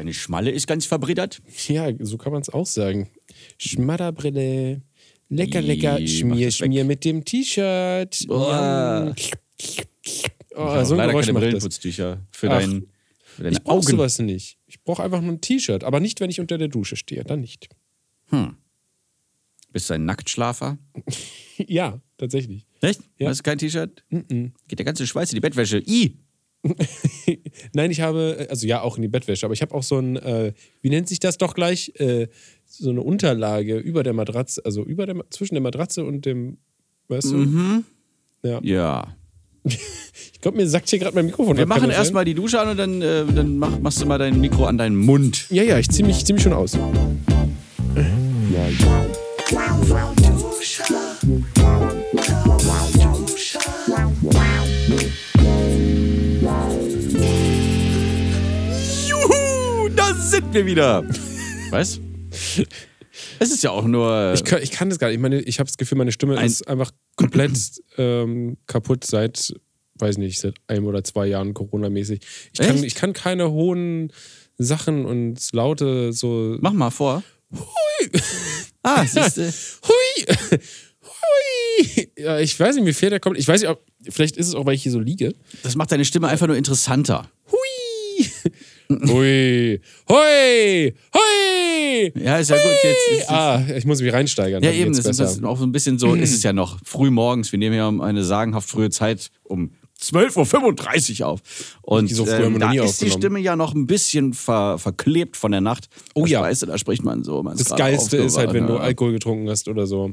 Deine Schmalle ist ganz verbrittert. Ja, so kann man es auch sagen. Schmadderbrille. Lecker, lecker. Schmier, schmier mit dem T-Shirt. Oh, so ein leider Geräusch keine. Brillenputztücher für, Ach, dein, für deine Ich brauche sowas nicht. Ich brauche einfach nur ein T-Shirt. Aber nicht, wenn ich unter der Dusche stehe. Dann nicht. Bist du ein Nacktschlafer? ja, tatsächlich. Echt? Ja. Hast du kein T-Shirt? Geht der ganze Schweiß in die Bettwäsche. I! Nein, ich habe, also ja, auch in die Bettwäsche, aber ich habe auch so ein, äh, wie nennt sich das doch gleich? Äh, so eine Unterlage über der Matratze, also über der, zwischen der Matratze und dem, weißt du? Mhm. Ja. Ja. Ich glaube, mir sagt hier gerade mein Mikrofon. Wir machen sein? erstmal die Dusche an und dann, äh, dann mach, machst du mal dein Mikro an deinen Mund. Ja, ja, ich zieh mich, zieh mich schon aus. Juhu, sind wir wieder. Was? Es ist ja auch nur. Ich kann, ich kann das gar nicht. Ich, meine, ich habe das Gefühl, meine Stimme Ein- ist einfach komplett ähm, kaputt seit, weiß nicht, seit einem oder zwei Jahren Corona-mäßig. Ich kann, ich kann keine hohen Sachen und Laute so. Mach mal vor. Ah, siehst du. Hui! Hui! Ja, ich weiß nicht, wie viel der kommt. Ich weiß nicht, ob, vielleicht ist es auch, weil ich hier so liege. Das macht deine Stimme einfach nur interessanter. Hui! Hui! Hui! Hui! Ja, ist ja gut. Jetzt ist, Ah, ich muss mich reinsteigern. ja, eben. Das ist besser. das auch so ein bisschen so. Ist es ja noch früh morgens. Wir nehmen ja um eine sagenhaft frühe Zeit um 12.35 Uhr auf. Und So ähm, da ist die. Stimme ja noch ein bisschen ver, verklebt von der Nacht. Oh ja. Weißt du, da spricht man so. Man Das Geilste ist halt, wenn du Alkohol getrunken hast oder so.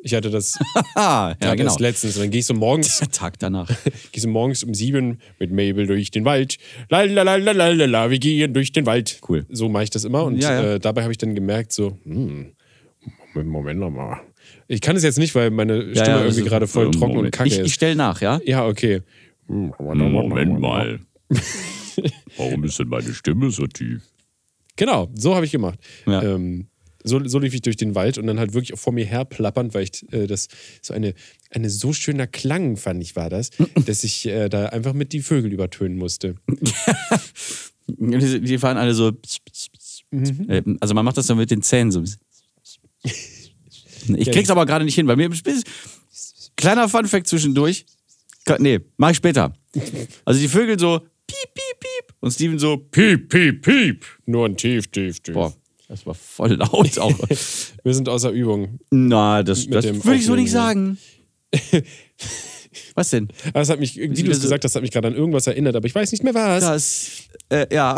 Ich hatte das ja, genau. erst letztens. Und dann gehe ich so morgens, Der Tag danach. gehe so morgens um sieben mit Mabel durch den Wald. Lalalalalalala, wir gehen durch den Wald. Cool. So mache ich das immer. Und Ja, ja. Äh, dabei habe ich dann gemerkt, so, hm, Moment, Moment noch mal. Ich kann es jetzt nicht, weil meine Stimme Ja, ja, irgendwie das gerade ist- voll äh, trocken und kacke Ich, ich ist. stelle nach, ja? Ja, okay. Moment mal. Warum ist denn meine Stimme so tief? Genau, so habe ich gemacht. Ja. Ähm, so, so lief ich durch den Wald und dann halt wirklich vor mir her plappernd, weil ich äh, das so eine, eine so schöner Klang fand ich war das, dass ich äh, da einfach mit die Vögel übertönen musste. Die, die fahren alle so. Mhm. Äh, Also man macht das dann mit den Zähnen so. Ich krieg's aber gerade nicht hin, weil mir kleiner Funfact zwischendurch. Nee, mach ich später. Also die Vögel so piep, piep, piep und Steven so Piep, piep, piep. Nur ein tief, tief, tief. boah, das war voll laut auch. Wir sind außer Übung. Na, das, das würde ich so nicht sagen. Was denn? Aber das hat mich, wie du es gesagt hast, hat mich gerade an irgendwas erinnert, aber ich weiß nicht mehr was. Das, äh, ja.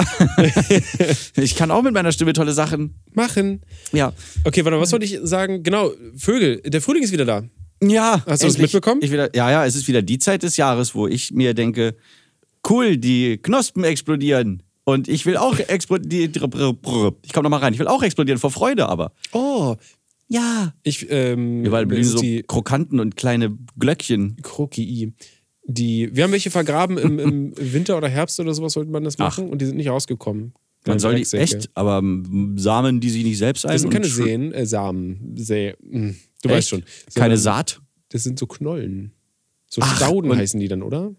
ich kann auch mit meiner Stimme tolle Sachen. Machen. Ja. Okay, warte, was wollte ich sagen? Genau, Vögel. Der Frühling ist wieder da. Ja. Hast du das endlich. mitbekommen? Ich wieder, ja, ja, es ist wieder die Zeit des Jahres, wo ich mir denke, cool, die Knospen explodieren. Und ich will auch explodieren. Ich komme nochmal rein. Ich will auch explodieren vor Freude, aber. Oh, Ja. ich, ähm, Überall blühen so die Krokanten und kleine Glöckchen. Krokii. Die, wir haben welche vergraben im, im Winter oder Herbst oder sowas, sollte man das machen. Und die sind nicht rausgekommen. Man soll die echt, aber Samen, die sie nicht selbst ein. Das sind keine Seen, äh, Samen. Sä hm, du Echt? weißt schon. Keine Sondern Saat. Das sind so Knollen. So Ach, Stauden heißen die dann, oder?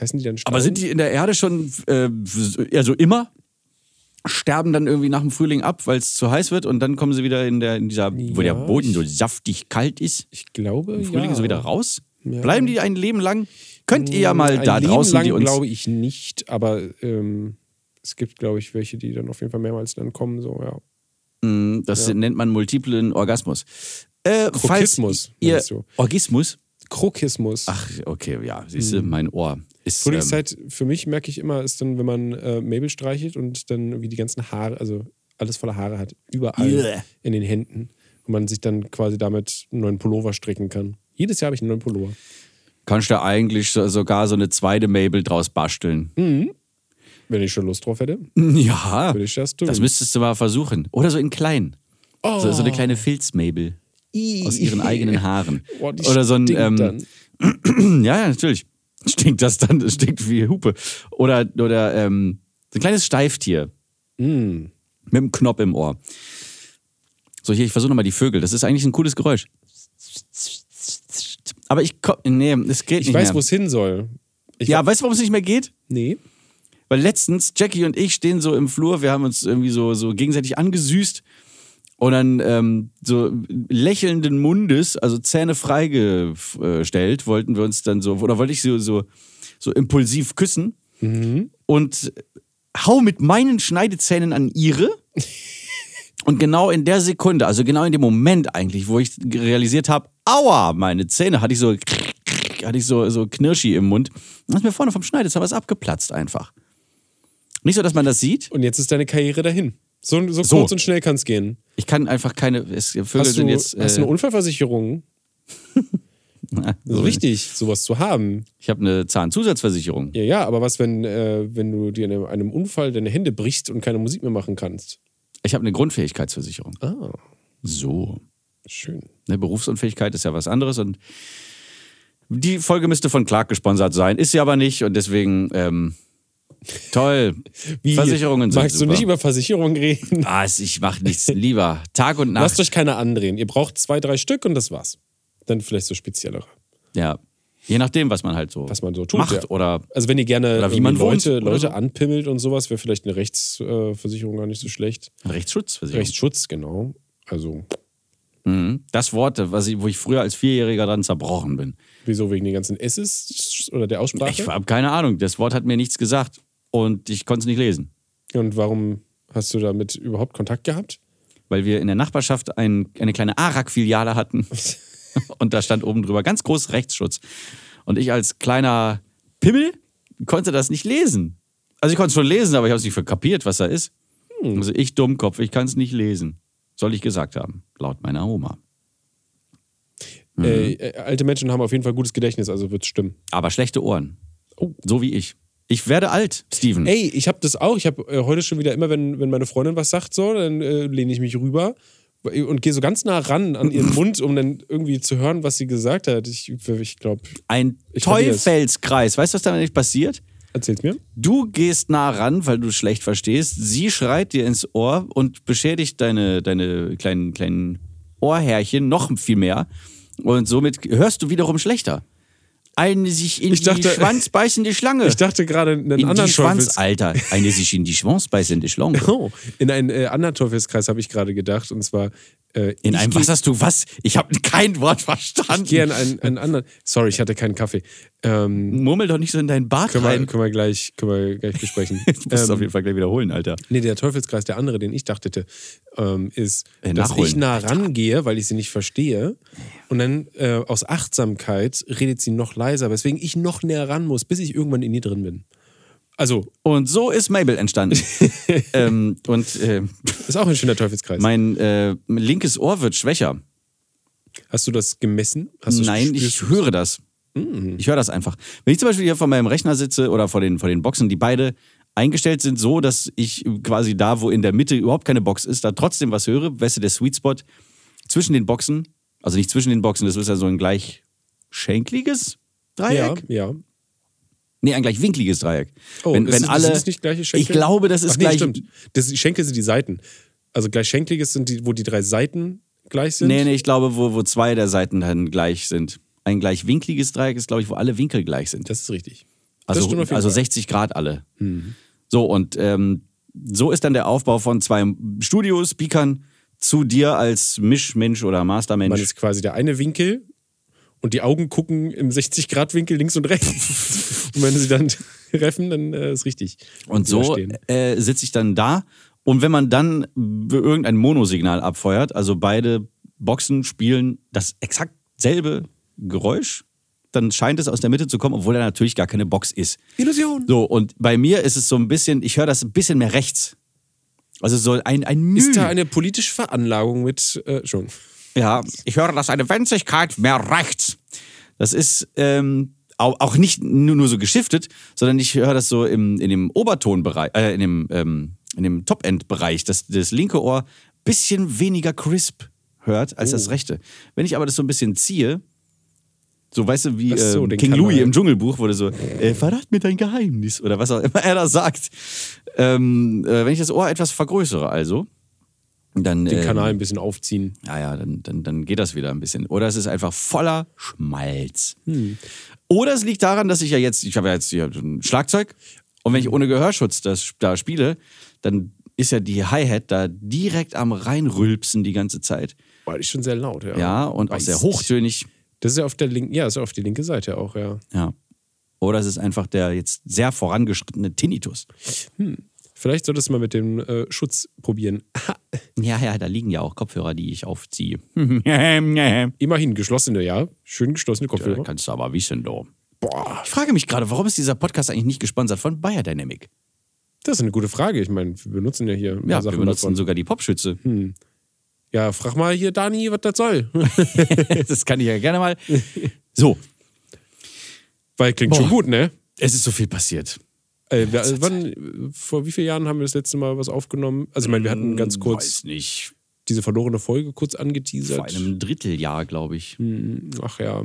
Heißen die dann Stauden? Aber sind die in der Erde schon, äh, also immer? Sterben dann irgendwie nach dem Frühling ab, weil es zu heiß wird und dann kommen sie wieder in, der, in dieser, wo der Ja, Boden so saftig kalt ist, Ich glaube, im Frühling ja. so wieder raus? Ja. Bleiben die ein Leben lang? Könnt ihr ja mal Ein da Leben draußen, lang die uns. glaube ich nicht, aber ähm, es gibt, glaube ich, welche, die dann auf jeden Fall mehrmals dann kommen. So, ja. Mm, Das nennt man multiplen Orgasmus. Äh, Krokismus, falls ihr? Orgismus? Krokismus. Ach, okay, ja, siehst du, mein Ohr ist. Ähm, Frühlingszeit für mich merke ich immer, ist dann, wenn man äh, Mabel streichelt und dann wie die ganzen Haare, also alles voller Haare hat, überall Yeah. in den Händen. Und man sich dann quasi damit einen neuen Pullover stricken kann. Jedes Jahr habe ich einen neuen Pullover. kannst du eigentlich so, sogar so eine zweite Mabel draus basteln. Wenn ich schon Lust drauf hätte, Ja, würde ich das tun. das müsstest du mal versuchen. Oder so in klein. So, so eine kleine Filz-Mabel. Aus ihren eigenen Haaren. Oh, Oder so ein. Ähm, ja, ja, natürlich. Stinkt das dann, das stinkt wie Hupe. Oder, oder ähm, ein kleines Steiftier. Mm. Mit einem Knopf im Ohr. So, hier, ich versuche nochmal die Vögel. Das ist eigentlich ein cooles Geräusch. Aber ich komm, nee, es geht Ich nicht weiß, mehr. wo es hin soll. Ich ja, weißt du, warum es nicht mehr geht? Nee. Weil letztens, Jackie und ich stehen so im Flur, wir haben uns irgendwie so, so gegenseitig angesüßt und dann ähm, so lächelnden Mundes, also Zähne freigestellt, wollten wir uns dann so, oder wollte ich so, so, so impulsiv küssen und hau mit meinen Schneidezähnen an ihre. Und genau in der Sekunde, also genau in dem Moment eigentlich, wo ich realisiert habe, aua, meine Zähne, hatte ich so, hatte ich so, so Knirschi im Mund. Dann ist mir vorne vom Schneidezahn was abgeplatzt einfach. Nicht so, dass man das sieht. Und jetzt ist deine Karriere dahin. So, so, So. kurz und schnell kann es gehen. Ich kann einfach keine, es, Vögel Hast du, sind jetzt, hast du äh, eine Unfallversicherung? Das ist wichtig, sowas zu haben. ich habe eine Zahnzusatzversicherung. Ja, ja, aber was, wenn, äh, wenn du dir in einem, einem Unfall deine Hände brichst und keine Musik mehr machen kannst? Ich habe eine Grundfähigkeitsversicherung. Ah, So. schön. Eine Berufsunfähigkeit ist ja was anderes und die Folge müsste von Clark gesponsert sein, ist sie aber nicht und deswegen ähm, toll. Versicherungen sind Magst super. du nicht über Versicherungen reden? Es- ich mache nichts lieber. Tag und Lasst Nacht. euch keine andrehen. Ihr braucht zwei, drei Stück und das war's. Dann vielleicht so speziellere, Ja. Je nachdem, was man halt so was man so tut. macht ja. oder Also wenn ihr gerne wie man wohnt Leute, oder Leute so. anpimmelt und sowas, wäre vielleicht eine Rechtsversicherung gar nicht so schlecht. Rechtsschutzversicherung. Rechtsschutz, genau. Also Mhm. Das Wort, was ich, wo ich früher als Vierjähriger dran zerbrochen bin. wieso wegen den ganzen S's oder der Aussprache? Ich habe keine Ahnung. Das Wort hat mir nichts gesagt und ich konnte es nicht lesen. und warum hast du damit überhaupt Kontakt gehabt? weil wir in der Nachbarschaft ein, eine kleine ARAG-Filiale hatten. Und da stand oben drüber ganz groß Rechtsschutz. Und ich als kleiner Pimmel konnte das nicht lesen. Also ich konnte es schon lesen, aber ich habe es nicht kapiert, was da ist. Also ich Dummkopf, ich kann es nicht lesen. Soll ich gesagt haben, laut meiner Oma. Mhm. Äh, äh, alte Menschen haben auf jeden Fall gutes Gedächtnis, also wird es stimmen. Aber schlechte Ohren. Oh. So wie ich. Ich werde alt, Steven. Ey, ich habe das auch. Ich habe äh, heute schon wieder immer, wenn, wenn meine Freundin was sagt, so, dann äh, lehne ich mich rüber und gehe so ganz nah ran an ihren Mund, um dann irgendwie zu hören, was sie gesagt hat. Ich, ich glaube, Ein Ich. Teufelskreis. Weißt du, was da nicht passiert? erzähl's mir. Du gehst nah ran, weil du schlecht verstehst. Sie schreit dir ins Ohr und beschädigt deine, deine kleinen, kleinen Ohrhärchen noch viel mehr. Und somit hörst du wiederum schlechter. Eine sich in Ich dachte- die Schwanz beißende Schlange. Ich dachte gerade einen in anderen die Schwanz, Teufels Alter. Eine sich in die Schwanz beißende Schlange. Oh, in einen äh, anderen Teufelskreis habe ich gerade gedacht. Und zwar äh, In ich einem, was hast du, was? Ich habe kein Wort Ich verstanden. gehe in einen, einen anderen. Sorry, ich hatte keinen Kaffee. Ähm, Murmel doch nicht so in deinen Bart können, wir, rein. können, wir gleich, können wir gleich besprechen. Du musst es ähm, auf jeden Fall gleich wiederholen, Alter. Nee, der Teufelskreis, der andere, den ich dachtete, ähm, ist, Äh, dass ich nah rangehe, weil ich sie nicht verstehe. Und dann äh, aus Achtsamkeit redet sie noch leiser, weswegen ich noch näher ran muss, bis ich irgendwann in ihr drin bin. Also, Und so ist Mabel entstanden. ähm, und äh, ist auch ein schöner Teufelskreis. mein äh, linkes Ohr wird schwächer. Hast du das gemessen? Du's Nein, ich höre das. Ich höre das einfach. Wenn ich zum Beispiel hier vor meinem Rechner sitze oder vor den, vor den Boxen, die beide eingestellt sind, so dass ich quasi da, wo in der Mitte überhaupt keine Box ist, da trotzdem was höre, weißt du, der Sweet Spot zwischen den Boxen, also nicht zwischen den Boxen, das ist ja so ein gleich schenkliges Ja, Dreieck? ja. Nee, ein gleich winkliges Dreieck. Oh, wenn, ist wenn alle, sind das nicht gleiche Schenkel? Ich glaube, das ist Ach nee, gleich. stimmt. Das, die Schenkel sind die Seiten. Also gleich schenkliges sind die, wo die drei Seiten gleich sind. Nee, nee, ich glaube, wo, wo zwei der Seiten dann gleich sind. Ein gleich winkliges Dreieck ist, glaube ich, wo alle Winkel gleich sind. Das ist richtig. das Also, also Fall. 60 Grad alle. So, und ähm, so ist dann der Aufbau von zwei Studio-Speakern zu dir als Mischmensch oder Man Mastermensch. ist quasi der eine Winkel und die Augen gucken im 60-Grad-Winkel links und rechts. und wenn sie dann treffen, dann äh, ist richtig. Und so äh, sitze ich dann da. Und wenn man dann irgendein Monosignal abfeuert, also beide Boxen spielen das exakt selbe Geräusch, dann scheint es aus der Mitte zu kommen, obwohl da natürlich gar keine Box ist. Illusion. So, und bei mir ist es so ein bisschen, ich höre das ein bisschen mehr rechts. Also so ein, ein Müh. Ist da eine politische Veranlagung mit äh, schon? Ja, ich höre das eine Wenzigkeit mehr rechts. Das ist ähm, auch, nicht nur, nur so geschiftet, sondern ich höre das so im, in dem Obertonbereich, äh, in dem, ähm, in dem Top-End-Bereich, dass das linke Ohr bisschen weniger crisp hört als Oh. das rechte. Wenn ich aber das so ein bisschen ziehe, so weißt du, wie so, ähm, King. Louis im Dschungelbuch wurde so, äh, verrat mir dein Geheimnis oder was auch immer er da sagt. Ähm, äh, wenn ich das Ohr etwas vergrößere, also, dann Den ähm, Kanal ein bisschen aufziehen. ja, ja, dann, dann, dann geht das wieder ein bisschen. Oder es ist einfach voller Schmalz. Oder es liegt daran, dass ich ja jetzt, ich habe ja jetzt hier ein Schlagzeug Und wenn ich ohne Gehörschutz das da spiele, dann ist ja die Hi-Hat da direkt am reinrülpsen die ganze Zeit. Boah, die schon sehr laut, ja. Ja, und auch sehr Weiß hochtönig. Das ist ja auf der linken, ja, ist ja auf die linke Seite auch, ja. Ja. Oder es ist einfach der jetzt sehr vorangeschrittene Tinnitus. Vielleicht solltest du mal mit dem äh, Schutz probieren. Ja, ja, da liegen ja auch Kopfhörer, die ich aufziehe. Immerhin geschlossene, ja. Schön geschlossene Kopfhörer. kannst du aber wissen, du. Boah, Ich frage mich gerade, warum ist dieser Podcast eigentlich nicht gesponsert von Bayer Dynamic? das ist eine gute Frage. Ich meine, wir benutzen ja hier ein paar Ja, wir Sachen benutzen davon. sogar die Popschütze. Ja, frag mal hier, Dani, was das soll. das kann ich ja gerne mal. So, Weil klingt Boah. schon gut, ne? es ist so viel passiert. Äh, wir, wann, äh, vor wie vielen Jahren haben wir das letzte Mal was aufgenommen? Also, ich meine, wir hatten ganz kurz Weiß nicht. diese verlorene Folge kurz angeteasert. Vor einem Dritteljahr, glaube ich. Hm, Ach ja.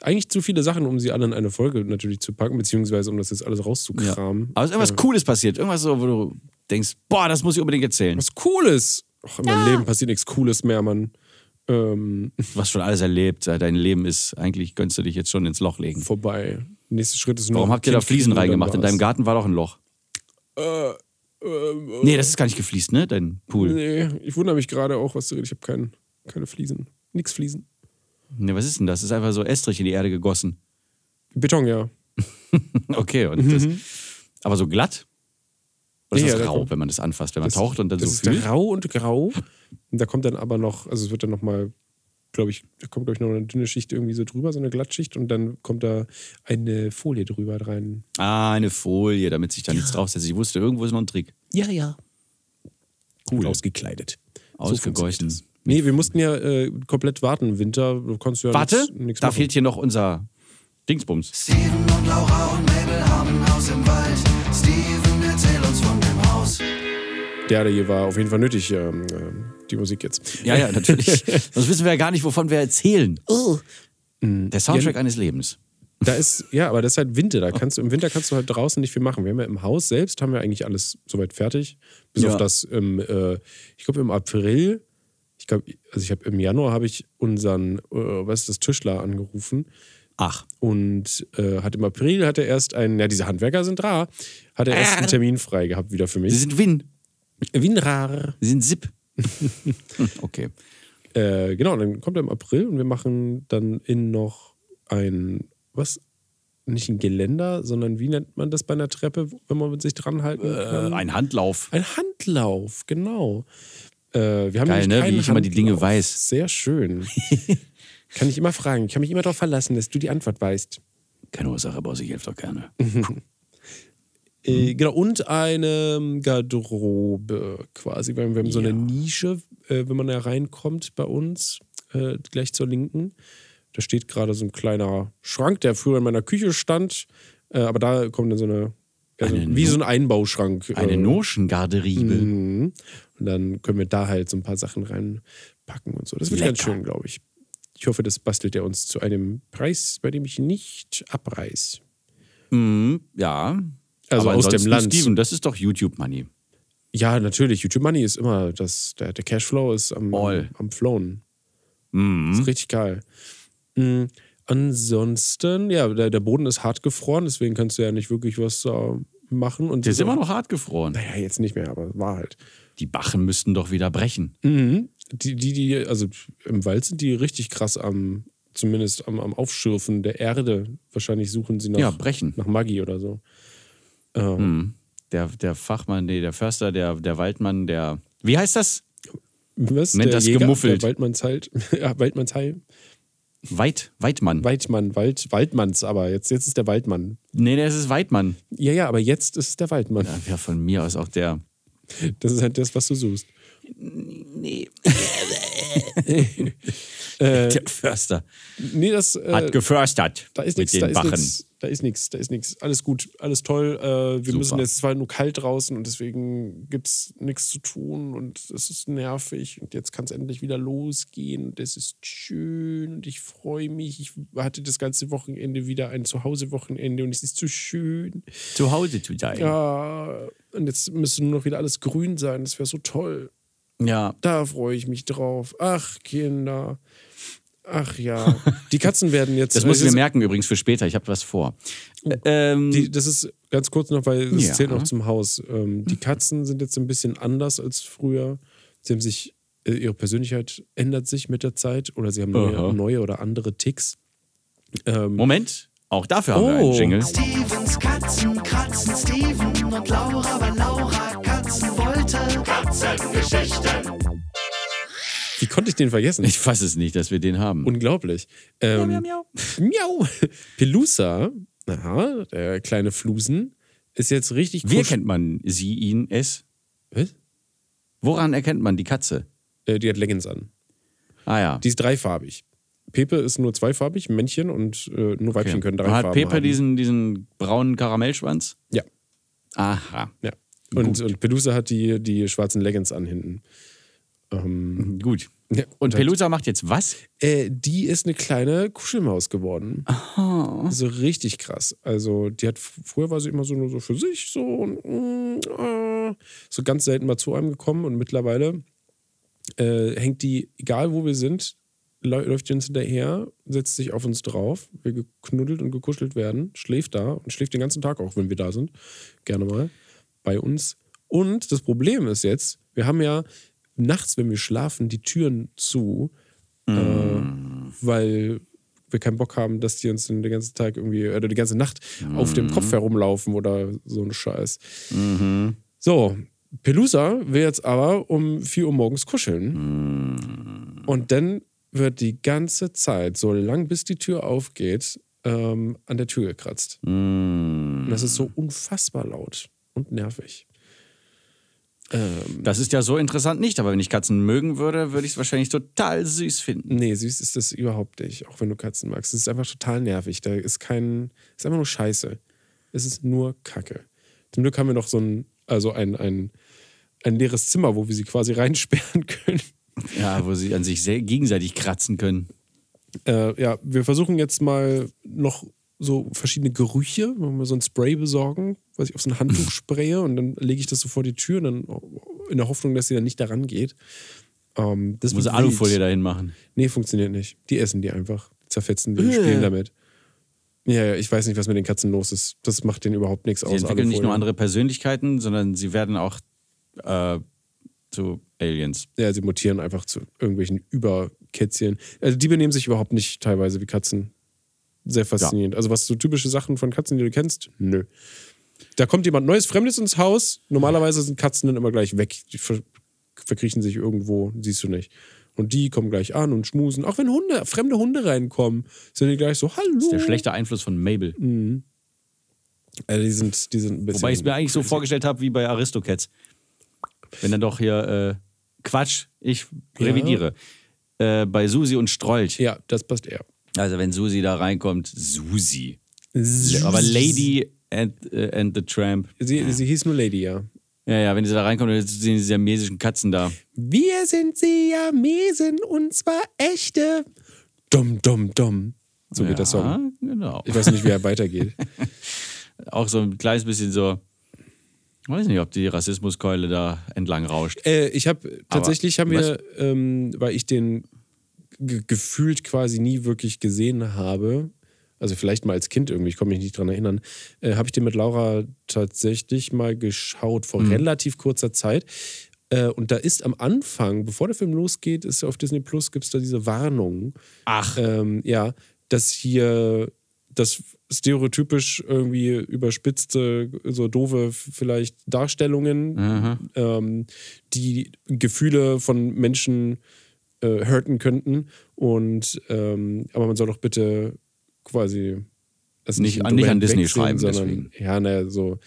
Eigentlich zu viele Sachen, um sie alle in eine Folge natürlich zu packen, beziehungsweise um das jetzt alles rauszukramen. Aber es ist irgendwas Cooles passiert. Irgendwas so, wo du denkst, boah, das muss ich unbedingt erzählen. Was Cooles! Ach, in meinem Leben passiert nichts Cooles mehr, Mann. Ähm, Du hast schon alles erlebt. Dein Leben ist, eigentlich könntest du dich jetzt schon ins Loch legen. vorbei. Nächster Schritt ist nur. Warum habt ihr da Fliesen reingemacht? In deinem Garten war doch ein Loch. Äh, ähm, Nee, das ist gar nicht gefliest, ne? Dein Pool. Nee, ich wundere mich gerade auch, was du redest. Ich habe kein, keine Fliesen. Nix Fliesen. Nee, was ist denn das? Das ist einfach so Estrich in die Erde gegossen. Beton, ja. Okay, und das, aber so glatt? Oder ist Nee, das ja, da rau, kommt- wenn man das anfasst, wenn man Das- taucht und dann das so ist fühlt? rau und grau. Und da kommt dann aber noch, also es wird dann nochmal, glaube ich, da kommt, glaube ich, noch eine dünne Schicht irgendwie so drüber, so eine Glattschicht und dann kommt da eine Folie drüber rein. Ah, eine Folie, damit sich da nichts draufsetzt. Ich wusste, irgendwo ist noch ein Trick. Ja, ja. Cool. Ausgekleidet. Ausgegossen. funktioniert das. Nee, wir mussten ja äh, komplett warten. Winter, du konntest ja Warte, nix, nix da machen. fehlt hier noch unser Dingsbums. Steven und Laura und Mabel haben ein Haus im Wald. Steven, erzähl uns von dem Haus. Der hier war auf jeden Fall nötig, ähm, ähm, die Musik jetzt. Ja, ja, natürlich. Sonst wissen wir ja gar nicht, wovon wir erzählen. Der Soundtrack eines Lebens. Da ist, ja, aber das ist halt Winter. Da kannst du, Im Winter kannst du halt draußen nicht viel machen. Wir haben ja im Haus selbst, haben wir eigentlich alles soweit fertig. Bis Ja. auf das im, äh, ich glaube im April, ich glaube, also ich habe im Januar habe ich unseren, äh, was ist das, Tischler angerufen. Ach, Und äh, hat im April hat er erst einen, ja, diese Handwerker sind rar, hat er erst einen Termin frei gehabt wieder für sie mich. sind Win. Wie ein rar. Sie sind Zip. okay. Äh, genau, dann kommt er im April und wir machen dann innen noch ein, was? Nicht ein Geländer, sondern wie nennt man das bei einer Treppe, wenn man sich dran halten Äh, kann? ein Handlauf. Ein Handlauf, genau. Äh, wir haben Geil, ne? Wie ich immer die Dinge weiß. Sehr schön. kann ich immer fragen. Ich kann mich immer darauf verlassen, dass du die Antwort weißt. Keine Ursache, Boss, ich helfe doch gerne. Äh, genau, und eine Garderobe quasi. Wir haben, wir haben so eine Ja. Nische, äh, wenn man da reinkommt bei uns, äh, gleich zur Linken. Da steht gerade so ein kleiner Schrank, der früher in meiner Küche stand. Äh, aber da kommt dann so eine, ja, so, Eine wie No- so ein Einbauschrank. Eine Noschengarderobe. Mhm. Und dann können wir da halt so ein paar Sachen reinpacken und so. Das wird ganz Lecker. schön, glaube ich. Ich hoffe, das bastelt er uns zu einem Preis, bei dem ich nicht abreiß. Mhm, ja. Also Aber aus dem Land. Steven, das ist doch YouTube-Money. Ja, natürlich. YouTube Money ist immer das, der, der Cashflow ist am, am, All. am Flown. Mhm. Ist richtig geil. Mhm. Ansonsten, ja, der, der Boden ist hart gefroren, deswegen kannst du ja nicht wirklich was äh, machen. Und Der ist immer noch hart gefroren. Naja, jetzt nicht mehr, aber war halt. Die Bachen müssten doch wieder brechen. Mhm. Die, die, die, also im Wald sind die richtig krass am, zumindest am, am Aufschürfen der Erde. Wahrscheinlich suchen sie nach, Ja, brechen. nach Maggi oder so. Ähm, Mhm. Der, der Fachmann, nee, der Förster, der, der Waldmann, der. Wie heißt das? Was? Nennt der das Jäger, gemuffelt. Der Waldmannsheil. ja, Waldmannsheil. Weit, Weidmann. Waldmann, Wald, Waldmanns, aber jetzt, jetzt ist der Waldmann. Nee, ist es Weidmann. Ja, ja, aber jetzt ist es der Waldmann. Ja, ja, von mir aus auch der. Das ist halt das, was du suchst. Nee. Äh, der Förster. nee, das. Äh, Hat geförstert. da ist mit nichts, da den ist Bachen. nichts, da ist nichts, da ist nichts. Alles gut, alles toll. Äh, wir Super. müssen jetzt, es war nur kalt draußen und deswegen gibt es nichts zu tun und es ist nervig und jetzt kann es endlich wieder losgehen und es ist schön und ich freue mich. Ich hatte das ganze Wochenende wieder ein Zuhause-Wochenende und es ist so schön. Zu Hause zu sein. Ja, und jetzt müsste nur noch wieder alles grün sein. Das wäre so toll. ja. Da freue ich mich drauf. Ach, Kinder. Ach ja. Die Katzen werden jetzt. Das muss ich mir merken übrigens für später. Ich habe was vor. Ähm, Die, das ist ganz kurz noch, weil es Ja. zählt noch zum Haus. Ähm, die Katzen sind jetzt ein bisschen anders als früher. Sie haben sich, äh, ihre Persönlichkeit ändert sich mit der Zeit oder sie haben neue, neue oder andere Ticks. Ähm, Moment, auch dafür haben wir Oh. einen Jingle. Stevens Katzen kratzen Steven und Laura, weil Laura Katzen wollte. Katzengeschichten. Wie konnte ich den vergessen? Ich weiß es nicht, dass wir den haben. Unglaublich. Ähm, miau, miau, miau. Pelusa, aha, der kleine Flusen, ist jetzt richtig Wie erkennt man sie, ihn, es? Was? Woran erkennt man die Katze? Äh, die hat Leggings an. Ah ja. Die ist dreifarbig. Pepe ist nur zweifarbig, Männchen und äh, nur Weibchen können drei Hat Farben Pepe haben. diesen, diesen braunen Karamellschwanz? Ja, Aha. ja. Und, und Pelusa hat die, die schwarzen Leggings an hinten. Ähm, Gut. ja, Und Pelusa macht jetzt was? Äh, die ist eine kleine Kuschelmaus geworden. So richtig krass. Also, die hat früher war sie immer so nur so für sich, so und, äh, so ganz selten mal zu einem gekommen und mittlerweile äh, hängt die, egal wo wir sind, läuft die uns hinterher, setzt sich auf uns drauf, wir geknuddelt und gekuschelt werden, schläft da und schläft den ganzen Tag auch, wenn wir da sind. Gerne mal bei uns. Und das Problem ist jetzt, wir haben ja nachts, wenn wir schlafen, die Türen zu, äh, weil wir keinen Bock haben, dass die uns den ganzen Tag irgendwie oder die ganze Nacht auf dem Kopf herumlaufen oder so ein Scheiß. So, Pelusa will jetzt aber um 4 Uhr morgens kuscheln. Und dann wird die ganze Zeit, so lang bis die Tür aufgeht, ähm, an der Tür gekratzt. Und das ist so unfassbar laut und nervig. Ähm, Das ist ja so interessant nicht, aber wenn ich Katzen mögen würde, würde ich es wahrscheinlich total süß finden. nee, süß ist das überhaupt nicht, auch wenn du Katzen magst. Es ist einfach total nervig. Da ist kein, ist einfach nur Scheiße. Es ist nur Kacke. Zum Glück haben wir noch so ein, also ein, ein, ein leeres Zimmer, wo wir sie quasi reinsperren können. Ja, wo sie an sich sehr gegenseitig kratzen können. Äh, ja, wir versuchen jetzt mal noch so verschiedene Gerüche, wenn wir so ein Spray besorgen, was ich auf so ein Handtuch spraye und dann lege ich das so vor die Tür und dann in der Hoffnung, dass sie dann nicht daran geht. Ähm, das Muss Alufolie dahin machen. Nee, funktioniert nicht. Die essen die einfach. Zerfetzen die, Äh. spielen damit. Ja, ja, ich weiß nicht, was mit den Katzen los ist. Das macht denen überhaupt nichts Sie aus. entwickeln nicht Alufolie. nur andere Persönlichkeiten, sondern sie werden auch äh, zu Aliens. Ja, sie mutieren einfach zu irgendwelchen Überkätzchen. Also die benehmen sich überhaupt nicht teilweise wie Katzen. Sehr faszinierend. Also was so typische Sachen von Katzen, die du kennst? Nö. Da kommt jemand Neues, Fremdes ins Haus. Normalerweise sind Katzen dann immer gleich weg. Die ver verkriechen sich irgendwo, siehst du nicht. Und die kommen gleich an und schmusen. Auch wenn Hunde, fremde Hunde reinkommen, sind die gleich so, hallo. Das ist der schlechte Einfluss von Mabel. Also die sind, die sind ein bisschen. Wobei ich es mir eigentlich so vorgestellt habe wie bei Aristocats. Wenn dann doch hier äh, Quatsch, ich Ja. revidiere. Äh, bei Susi und Strolch. Ja, das passt eher. Also wenn Susi da reinkommt, Susi. Aber Lady and, äh, and the Tramp. Sie, sie hieß nur Lady, ja. Ja, ja, wenn sie da reinkommt, dann sehen diese siamesischen Katzen da. Wir sind Siamesen und zwar echte. Dumm, dumm, dumm. So geht der Song. Ja, genau. Ich weiß nicht, wie er weitergeht. Auch so ein kleines bisschen so, weiß nicht, ob die Rassismuskeule da entlang rauscht. äh, ich habe tatsächlich haben wir, ähm, weil ich den ge gefühlt quasi nie wirklich gesehen habe, also vielleicht mal als Kind irgendwie, ich kann mich nicht dran erinnern, äh, habe ich den mit Laura tatsächlich mal geschaut vor relativ kurzer Zeit. Äh, und da ist am Anfang, bevor der Film losgeht, ist auf Disney Plus, gibt es da diese Warnung. Ach. ähm, ja, dass hier das stereotypisch irgendwie überspitzte, so doofe vielleicht Darstellungen, ähm, die Gefühle von Menschen äh, hurten könnten. Und ähm, aber man soll doch bitte quasi das Nicht- an- nicht an Disney wegsehen, schreiben, sondern deswegen. ja, ne, so.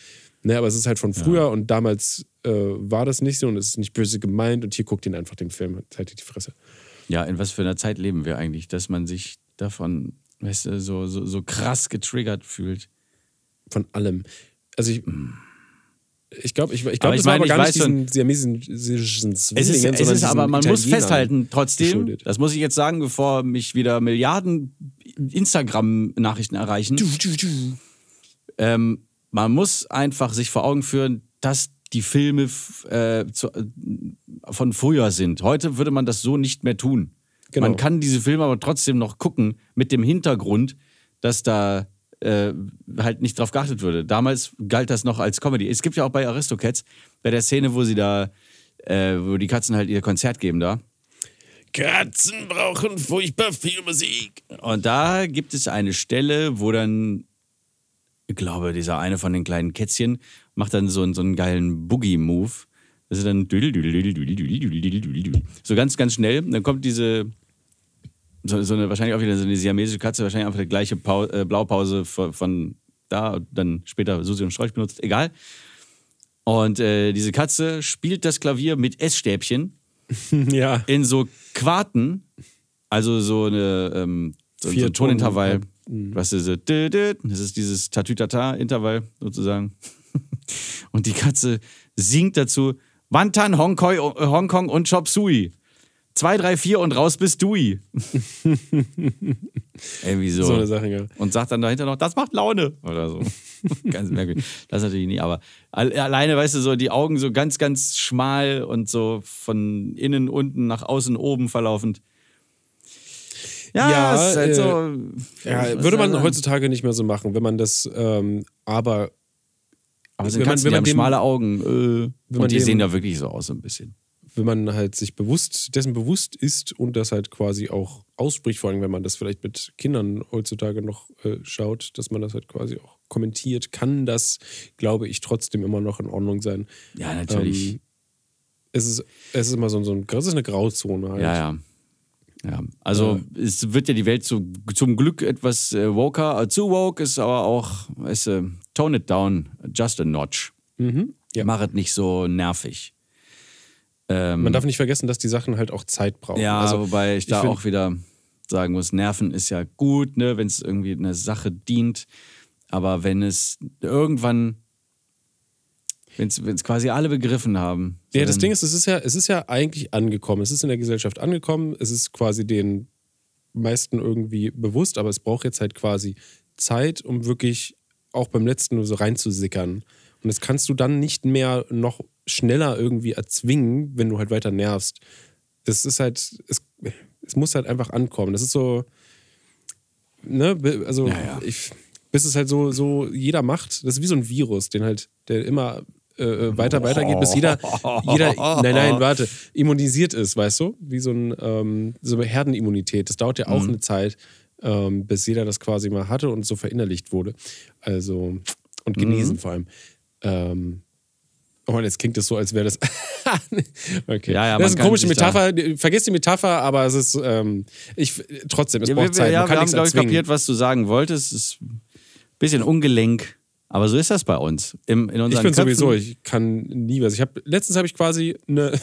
Ne, aber es ist halt von früher und damals äh, war das nicht so und es ist nicht böse gemeint und hier guckt ihn einfach den Film, halt die Fresse. Ja, in was für einer Zeit leben wir eigentlich, dass man sich davon, weißt du, so, so, so krass getriggert fühlt. Von allem. Also ich. Ich glaube, ich, ich glaube, ich es war meine, aber gar ich nicht diesen siamesischen Es ist, es ist aber, man muss festhalten, trotzdem, geschuldet. das muss ich jetzt sagen, bevor mich wieder Milliarden Instagram-Nachrichten erreichen, ähm, man muss einfach sich vor Augen führen, dass die Filme äh, zu, äh, von früher sind. Heute würde man das so nicht mehr tun. Genau. Man kann diese Filme aber trotzdem noch gucken mit dem Hintergrund, dass da äh, halt nicht drauf geachtet würde. Damals galt das noch als Comedy. Es gibt ja auch bei Aristocats, bei der Szene, wo sie da, äh, wo die Katzen halt ihr Konzert geben da. Katzen brauchen furchtbar viel Musik. Und da gibt es eine Stelle, wo dann, ich glaube, dieser eine von den kleinen Kätzchen macht dann so, einen- so einen geilen Boogie-Move. Das ist dann so ganz, ganz schnell. Und dann kommt diese, so, so eine, wahrscheinlich auch wieder so eine siamesische Katze, wahrscheinlich einfach die gleiche Pau äh, Blaupause von, von da und dann später Susi und Strolch benutzt, egal. Und äh, diese Katze spielt das Klavier mit Essstäbchen Ja. in so Quarten, also so eine ähm, so, so Vier ein Tonintervall. Tonen, Was ist so, das ist dieses Tatütata-Intervall sozusagen. Und die Katze singt dazu Wantan, Hongkong, Hongkong und Chop Suey. 2, 3, 4 und raus bist Dui. Irgendwie so. So eine Sache, ja. Und sagt dann dahinter noch, das macht Laune. Oder so. ganz merkwürdig. Das natürlich nie, aber al- alleine, weißt du, so die Augen so ganz, ganz schmal und so von innen unten nach außen oben verlaufend. Ja, Ja, halt äh, so. Ja, was würde man sagen? heutzutage nicht mehr so machen, wenn man das, ähm, aber Aber es sind wenn man- Katzen, wenn die man haben dem- schmale Augen. Äh, und die dem- sehen da wirklich so aus, so ein bisschen. Wenn man halt sich bewusst, dessen bewusst ist und das halt quasi auch ausspricht, vor allem wenn man das vielleicht mit Kindern heutzutage noch äh, schaut, dass man das halt quasi auch kommentiert, kann das, glaube ich, trotzdem immer noch in Ordnung sein. Ja, natürlich. Ähm, es ist, es ist immer so, so ein, es ist eine Grauzone halt. ja, ja. Ja, also es wird ja die Welt zu, zum Glück etwas äh, woker. Äh, zu woke ist aber auch, weißt du, tone it down, just a notch. Mhm. Ja. Mach es nicht so nervig. Ähm, Man darf nicht vergessen, dass die Sachen halt auch Zeit brauchen. ja, also, wobei ich da find- auch wieder sagen muss, Nerven ist ja gut, ne, wenn es irgendwie einer Sache dient. Aber wenn es irgendwann, wenn es quasi alle begriffen haben. so Ja, das Ding ist, es ist ja, es ist ja eigentlich angekommen. Es ist in der Gesellschaft angekommen. Es ist quasi den meisten irgendwie bewusst, aber es braucht jetzt halt quasi Zeit, um wirklich auch beim letzten so reinzusickern. Und das kannst du dann nicht mehr noch schneller irgendwie erzwingen, wenn du halt weiter nervst. Das ist halt, es, es muss halt einfach ankommen. Das ist so, ne, also Ja, ja. ich, bis es halt so, so jeder macht. Das ist wie so ein Virus, den halt, der immer äh, weiter, weitergeht, bis jeder, jeder, nein, nein, warte, immunisiert ist, weißt du? Wie so, ein, ähm, so eine Herdenimmunität. Das dauert ja auch eine Zeit, ähm, bis jeder das quasi mal hatte und so verinnerlicht wurde. Also, und genesen vor allem. Ähm, oh, jetzt klingt das so, als wäre das. okay. Ja, ja, das ist eine komische sich da- Metapher. Vergesst die Metapher, aber es ist. Ähm, ich, trotzdem, es Ja, wir, braucht Zeit. ja, Man kann wir haben, glaube ich, kapiert, was du sagen wolltest. Es ist ein bisschen ungelenk, aber so ist das bei uns. Im, in Ich unseren bin Köpfen. sowieso, ich kann nie was. Ich habe letztens habe ich quasi eine.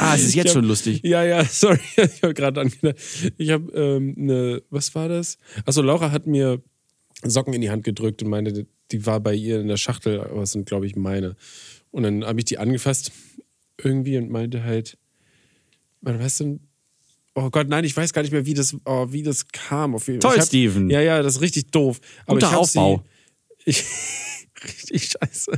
Ah, es ist jetzt Ich hab- schon lustig. Ja, ja, sorry, ich habe gerade angedacht. Ich habe ähm, eine, was war das? Achso, Laura hat mir Socken in die Hand gedrückt und meinte, die war bei ihr in der Schachtel, aber das sind, glaube ich, meine. Und dann habe ich die angefasst irgendwie und meinte halt, man weißt du, oh Gott, nein, ich weiß gar nicht mehr, wie das, oh, wie das kam. Auf jeden- Toll, hab, Steven. Ja, ja, das ist richtig doof. Aber Guter ich Aufbau. Sie, ich, richtig scheiße.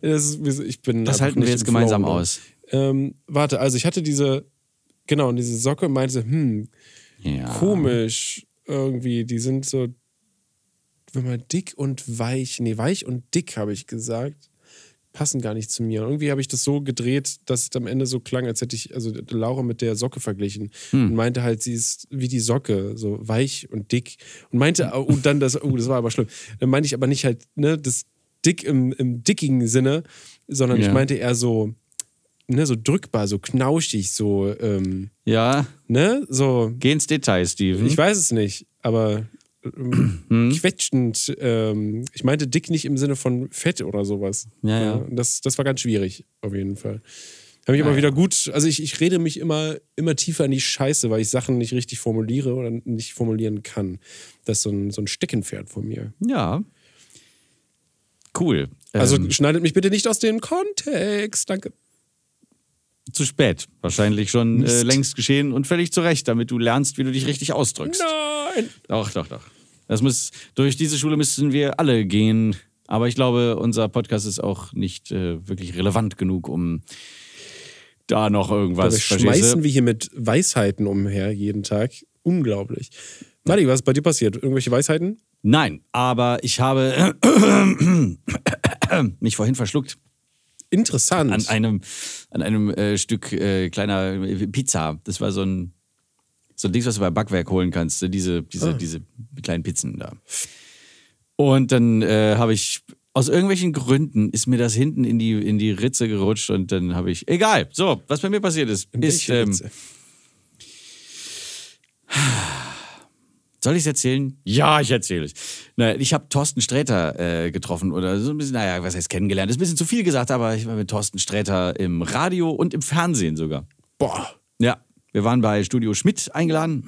Das ist, ich bin Das halten wir jetzt gemeinsam Flow, ne? aus. Ähm, warte, also ich hatte diese, genau, und diese Socke meinte, hm, Ja. komisch, irgendwie, die sind so, wenn man dick und weich, nee, weich und dick, habe ich gesagt, passen gar nicht zu mir. Und irgendwie habe ich das so gedreht, dass es am Ende so klang, als hätte ich, also Laura mit der Socke verglichen und meinte halt, sie ist wie die Socke, so weich und dick. Und meinte, oh, und dann das, oh, das war aber schlimm. Dann meinte ich aber nicht halt, ne, das dick im, im dickigen Sinne, sondern Ja. ich meinte eher so, ne, so drückbar, so knauschig, so, ähm, Ja, ne, so, geh ins Detail, Steven. ich weiß es nicht, aber ähm, quetschend. Ähm, ich meinte dick nicht im Sinne von fett oder sowas. Ja, ja. Das, das war ganz schwierig, auf jeden Fall. Habe ich immer Ja, wieder gut, also ich, ich rede mich immer, immer tiefer in die Scheiße, weil ich Sachen nicht richtig formuliere oder nicht formulieren kann. Das ist so ein, so ein Steckenpferd von mir. Ja. Cool. Also ähm, schneidet mich bitte nicht aus dem Kontext. Danke. zu spät. Wahrscheinlich schon äh, längst geschehen und völlig zu Recht, damit du lernst, wie du dich richtig ausdrückst. Nein! Doch, doch, doch. Das muss, durch diese Schule müssten wir alle gehen. Aber ich glaube, unser Podcast ist auch nicht äh, wirklich relevant genug, um da noch irgendwas du? schmeißen wir hier mit Weisheiten umher jeden Tag. Unglaublich. Nadi, was ist bei dir passiert? Irgendwelche Weisheiten? Nein, aber ich habe mich vorhin verschluckt Interessant. an einem, an einem äh, Stück äh, kleiner Pizza. Das war so ein, so ein Ding, was du beim Backwerk holen kannst. so Diese, diese, diese kleinen Pizzen da. Und dann äh, habe ich, aus irgendwelchen Gründen ist mir das hinten in die, in die Ritze gerutscht und dann habe ich, egal. So, was bei mir passiert ist, ist, Welche ähm? Soll ich es erzählen? Ja, ich erzähle es. Naja, ich habe Thorsten Sträter äh, getroffen oder so ein bisschen, naja, was heißt kennengelernt? ist ein bisschen zu viel gesagt, aber ich war mit Thorsten Sträter im Radio und im Fernsehen sogar. Boah. Ja, wir waren bei Studio Schmidt eingeladen.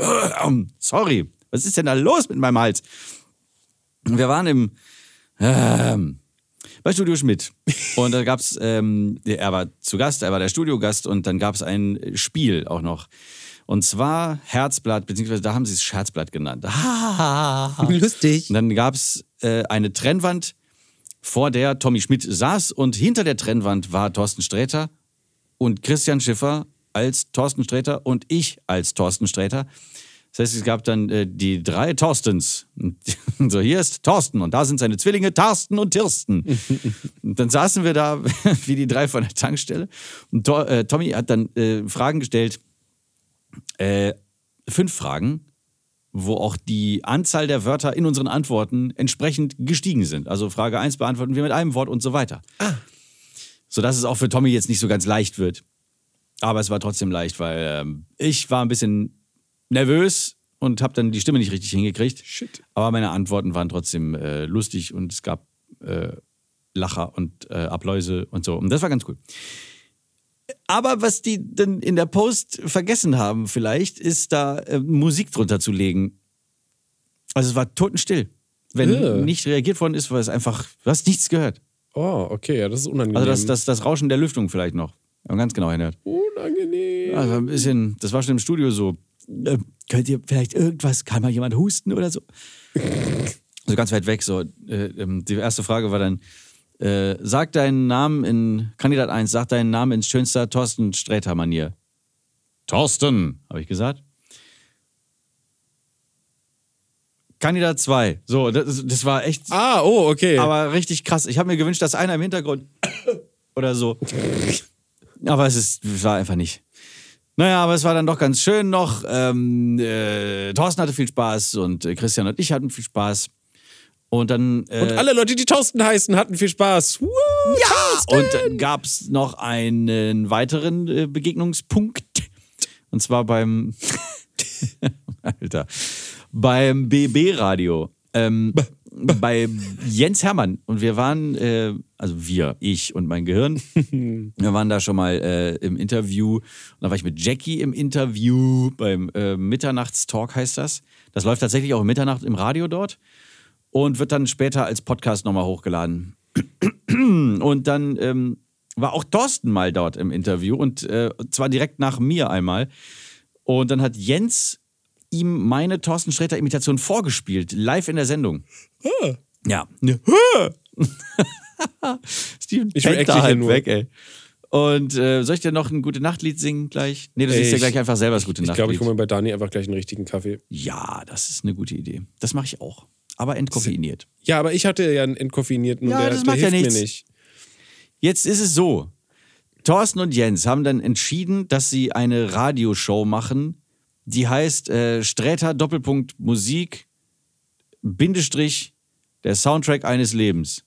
Sorry, was ist denn da los mit meinem Hals? Wir waren im ähm, bei Studio Schmidt und da gab's, ähm, er war zu Gast, er war der Studiogast und dann gab's ein Spiel auch noch. Und zwar Herzblatt, beziehungsweise da haben sie es Scherzblatt genannt. Lustig. Und dann gab es äh, eine Trennwand, vor der Tommy Schmidt saß und hinter der Trennwand war Thorsten Sträter und Christian Schiffer als Thorsten Sträter und ich als Thorsten Sträter. Das heißt, es gab dann äh, die drei Thorstens. Und so, hier ist Thorsten und da sind seine Zwillinge Thorsten und Tirsten. und dann saßen wir da wie die drei von der Tankstelle und to äh, Tommy hat dann äh, Fragen gestellt, äh, fünf Fragen, wo auch die Anzahl der Wörter in unseren Antworten entsprechend gestiegen sind. Also Frage 1 beantworten wir mit einem Wort und so weiter. Sodass es auch für Tommy jetzt nicht so ganz leicht wird. Aber es war trotzdem leicht, weil ähm, ich war ein bisschen nervös und habe dann die Stimme nicht richtig hingekriegt. Shit. Aber meine Antworten waren trotzdem äh, lustig und es gab äh, Lacher und äh, Abläuse und so. Und das war ganz cool. Aber was die dann in der Post vergessen haben, vielleicht, ist da äh, Musik drunter zu legen. Also es war totenstill. Wenn Äh. nicht reagiert worden ist, weil es einfach, du hast nichts gehört. Oh, okay, ja, das ist unangenehm. Also das, das, das Rauschen der Lüftung vielleicht noch. Wenn man ganz genau hinhört. unangenehm. Also ein bisschen, das war schon im Studio so. Äh, könnt ihr vielleicht irgendwas, kann mal jemand husten oder so? Also ganz weit weg. So, äh, ähm, die erste Frage war dann: äh, Sag deinen Namen in Kandidat 1, sag deinen Namen in schönster Thorsten Sträter-Manier. Thorsten, habe ich gesagt. Kandidat 2. So, das, das war echt Ah, oh, okay. aber richtig krass. Ich habe mir gewünscht, dass einer im Hintergrund oder so. Aber es, ist, war einfach nicht. Naja, aber es war dann doch ganz schön noch. Ähm, äh, Thorsten hatte viel Spaß und äh, Christian und ich hatten viel Spaß. Und dann. Äh, Und alle Leute, die Thorsten heißen, hatten viel Spaß. Woo, ja! Und dann gab es noch einen weiteren äh, Begegnungspunkt. Und zwar beim. Alter. Beim BB-Radio. Ähm, bei Jens Hermann. Und wir waren, äh, also wir, ich und mein Gehirn, wir waren da schon mal äh, im Interview. Und da war ich mit Jackie im Interview beim äh, Mitternachtstalk heißt das. Das läuft tatsächlich auch Mitternacht im Radio dort und wird dann später als Podcast nochmal hochgeladen. Und dann ähm, war auch Thorsten mal dort im Interview und äh, zwar direkt nach mir einmal. Und dann hat Jens ihm meine Thorsten Sträter-Imitation vorgespielt, live in der Sendung. Ja. Steven Ich reacte da halt nur. weg, ey. Und äh, soll ich dir noch ein gute Nachtlied singen gleich? Nee, du singst ja Ich- gleich einfach selber das gute Ich Nachtlied. glaube, ich hole mir bei Dani einfach gleich einen richtigen Kaffee. ja, das ist eine gute Idee. Das mache ich auch. Aber entkoffeiniert. Ja, aber ich hatte ja einen entkoffinierten und Ja, der, das der macht ja hilft nichts. mir nicht. Jetzt ist es so. Thorsten und Jens haben dann entschieden, dass sie eine Radioshow machen, die heißt äh, Sträter Doppelpunkt Musik Bindestrich der Soundtrack eines Lebens.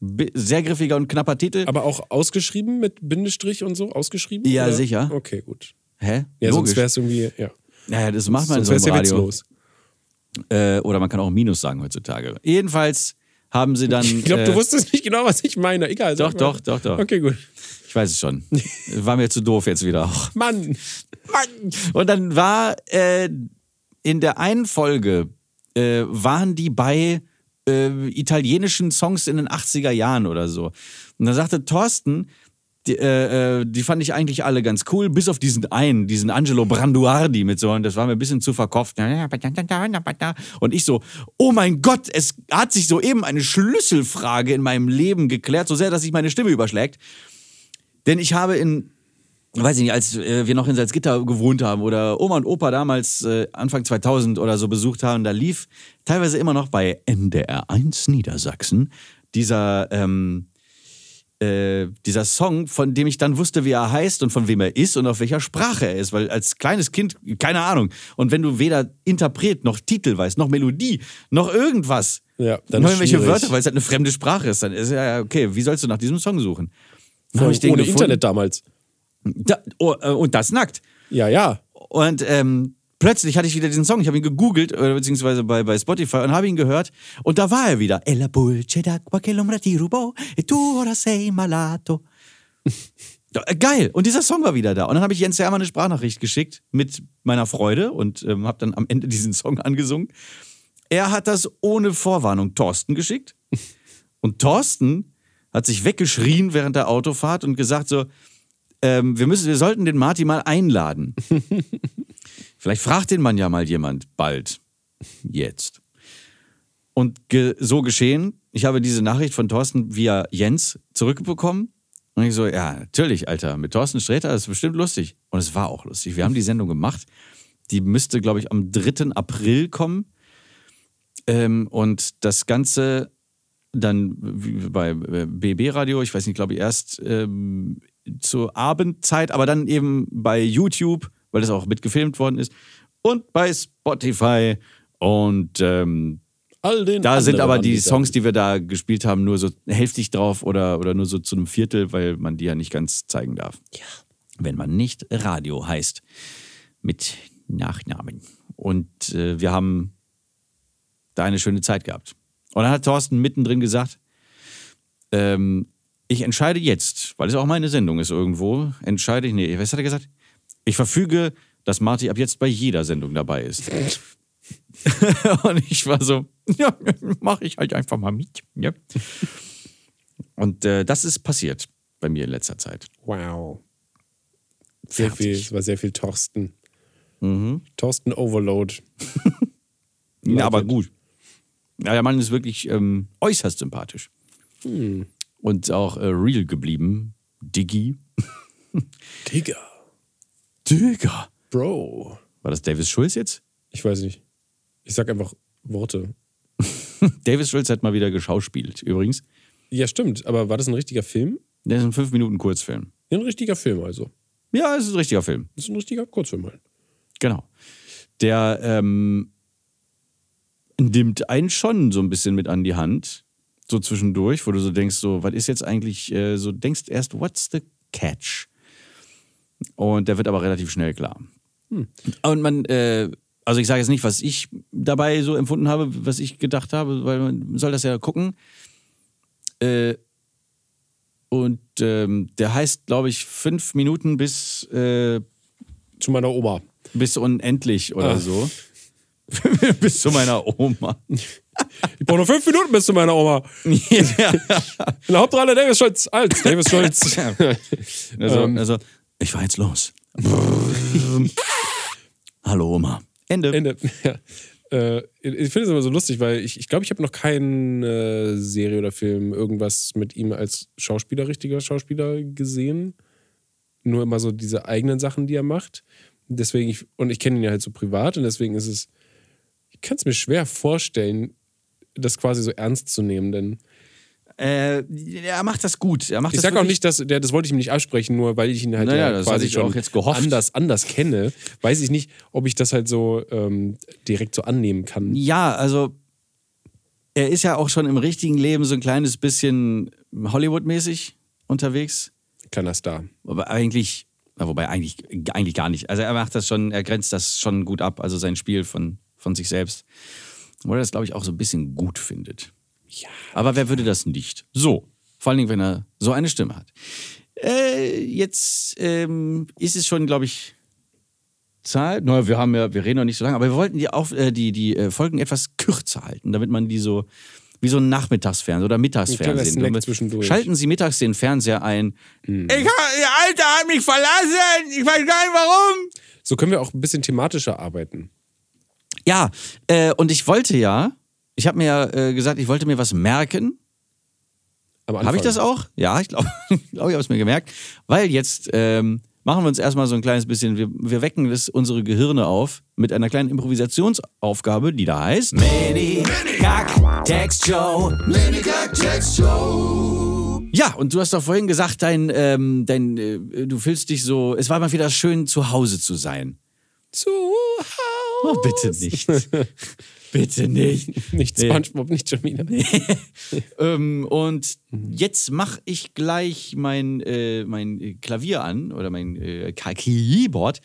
Bi sehr griffiger und knapper Titel. Aber auch ausgeschrieben mit Bindestrich und so? Ausgeschrieben? Ja, oder? sicher. Okay, gut. Hä? Ja, sonst Logisch. wäre es irgendwie, ja. Naja, das macht man in Sonst so wäre einem Radio. witzlos. Äh, oder man kann auch Minus sagen heutzutage. Jedenfalls haben sie dann. Ich glaube, äh, du wusstest nicht genau, was ich meine. Egal. Doch, doch, doch, doch. Okay, gut. Ich weiß es schon. War mir zu doof jetzt wieder auch. Mann. Und dann war äh, in der einen Folge äh, waren die bei äh, italienischen Songs in den 80er Jahren oder so. Und dann sagte Thorsten, die, äh, äh, die fand ich eigentlich alle ganz cool, bis auf diesen einen, diesen Angelo Branduardi mit so, und das war mir ein bisschen zu verkopft. Und ich so, oh mein Gott, es hat sich soeben eine Schlüsselfrage in meinem Leben geklärt, so sehr, dass sich meine Stimme überschlägt. Denn ich habe in weiß ich nicht, als äh, wir noch in Salzgitter gewohnt haben oder Oma und Opa damals äh, Anfang 2000 oder so besucht haben, da lief teilweise immer noch bei NDR 1 Niedersachsen dieser, ähm, äh, dieser Song, von dem ich dann wusste, wie er heißt und von wem er ist und auf welcher Sprache er ist, weil als kleines Kind, keine Ahnung. Und wenn du weder Interpret noch Titel weißt, noch Melodie, noch irgendwas, Ja, dann noch irgendwelche schwierig. Wörter, weil es halt eine fremde Sprache ist, dann ist ja okay, wie sollst du nach diesem Song suchen? Hab ich den ohne gefunden. Internet damals. Da, oh, äh, und das nackt. Ja, ja. Und ähm, plötzlich hatte ich wieder diesen Song. Ich habe ihn gegoogelt, äh, beziehungsweise bei, bei Spotify und habe ihn gehört. Und da war er wieder. E la pulce d'acqua che l'ombra ti rubò e tu ora sei malato. Äh, Geil. Und dieser Song war wieder da. Und dann habe ich Jens Hermann eine Sprachnachricht geschickt mit meiner Freude und ähm, habe dann am Ende diesen Song angesungen. Er hat das ohne Vorwarnung Thorsten geschickt. Und Thorsten hat sich weggeschrien während der Autofahrt und gesagt so, ähm, wir, müssen, wir sollten den Marty mal einladen. Vielleicht fragt den Mann ja mal jemand bald. Jetzt. Und ge so geschehen. Ich habe diese Nachricht von Thorsten via Jens zurückbekommen. Und ich so, ja, natürlich, Alter, mit Thorsten Sträter das ist bestimmt lustig. Und es war auch lustig. Wir haben die Sendung gemacht. Die müsste, glaube ich, am 3. April kommen. Ähm, und das Ganze dann bei äh, BB Radio, ich weiß nicht, glaube ich, erst ähm, zur Abendzeit, aber dann eben bei YouTube, weil das auch mitgefilmt worden ist, und bei Spotify. Und ähm, All den da sind aber die. Songs, die wir da gespielt haben, nur so hälftig drauf oder, oder nur so zu einem Viertel, weil man die ja nicht ganz zeigen darf. Ja. Wenn man nicht Radio heißt. Mit Nachnamen. Und äh, wir haben da eine schöne Zeit gehabt. Und dann hat Thorsten mittendrin gesagt, ähm, ich entscheide jetzt, weil es auch meine Sendung ist irgendwo, entscheide ich, nee, was hat er gesagt? Ich verfüge, dass Marty ab jetzt bei jeder Sendung dabei ist. Und ich war so, ja, mache ich halt einfach mal mit. Ja. Und äh, das ist passiert bei mir in letzter Zeit. Wow. Sehr Fertig. viel, es war sehr viel Thorsten. Mhm. Thorsten Overload. Ja, aber gut. Ja, der Mann ist wirklich ähm, äußerst sympathisch. Hm. Und auch äh, real geblieben. Diggi. Digga. Digga. Bro. War das Davis Schulz jetzt? Ich weiß nicht. Ich sag einfach Worte. Davis Schulz hat mal wieder geschauspielt, übrigens. Ja, stimmt. Aber war das ein richtiger Film? Der ist ein 5 Minuten Kurzfilm. Ja, ein richtiger Film also. Ja, es ist ein richtiger Film. Das ist ein richtiger Kurzfilm halt. Genau. Der ähm, nimmt einen schon so ein bisschen mit an die Hand, so zwischendurch, wo du so denkst, so, was ist jetzt eigentlich, äh, so denkst erst, what's the catch? Und der wird aber relativ schnell klar. Und man, äh, also ich sage jetzt nicht, was ich dabei so empfunden habe, was ich gedacht habe, weil man soll das ja gucken. Äh, und ähm, der heißt, glaube ich, fünf Minuten bis äh, Zu meiner Oma. bis unendlich oder Ah. so. bis zu meiner Oma. Ich brauche noch fünf Minuten bis zu meiner Oma. ja. In der Hauptrolle Davis Schultz. Alt, Davis Schultz. also, Ähm. also, ich fahr jetzt los. Hallo Oma. Ende. Ende. Ja. Äh, ich finde es immer so lustig, weil ich glaube, ich, glaub, ich habe noch keine Serie oder Film irgendwas mit ihm als Schauspieler, richtiger Schauspieler gesehen. Nur immer so diese eigenen Sachen, die er macht. Deswegen, ich, und ich kenne ihn ja halt so privat und deswegen ist es, kann es mir schwer vorstellen, das quasi so ernst zu nehmen, denn Äh, er macht das gut. Er macht ich sage auch nicht, dass der, das wollte ich ihm nicht absprechen, nur weil ich ihn halt Naja, ja quasi schon anders anders kenne, weiß ich nicht, ob ich das halt so ähm, direkt so annehmen kann. Ja, also er ist ja auch schon im richtigen Leben so ein kleines bisschen Hollywood-mäßig unterwegs. Kleiner Star. Aber eigentlich, wobei eigentlich, eigentlich gar nicht. Also er macht das schon, er grenzt das schon gut ab, also sein Spiel von, von sich selbst. Wo er das, glaube ich, auch so ein bisschen gut findet. Ja. Aber wer würde das nicht? So. Vor allen Dingen, wenn er so eine Stimme hat. Äh, jetzt ähm, ist es schon, glaube ich, Zeit. Naja, wir haben ja, wir reden noch nicht so lange, aber wir wollten die, auf, äh, die, die äh, Folgen etwas kürzer halten, damit man die so wie so ein Nachmittagsfernsehen oder Mittagsfernsehen. zwischendurch. Schalten Sie mittags den Fernseher ein. Ich hab, der Alte hat mich verlassen. Ich weiß gar nicht warum. So können wir auch ein bisschen thematischer arbeiten. Ja, äh, und ich wollte ja, ich habe mir ja äh, gesagt, ich wollte mir was merken. Habe ich das auch? Ja, ich glaube, glaub, ich habe es mir gemerkt. Weil jetzt ähm, machen wir uns erstmal so ein kleines bisschen, wir, wir wecken das, unsere Gehirne auf mit einer kleinen Improvisationsaufgabe, die da heißt. Mini Kack Text Show. Mini Kack Text Show. Ja, und du hast doch vorhin gesagt, dein, ähm, dein, äh, du fühlst dich so, es war mal wieder schön, zu Hause zu sein. Zu Hause. Oh, bitte nicht. bitte nicht. Nicht Nee. Spongebob, nicht schon wieder. Ähm, und Mhm. jetzt mache ich gleich mein, äh, mein Klavier an oder mein äh, Keyboard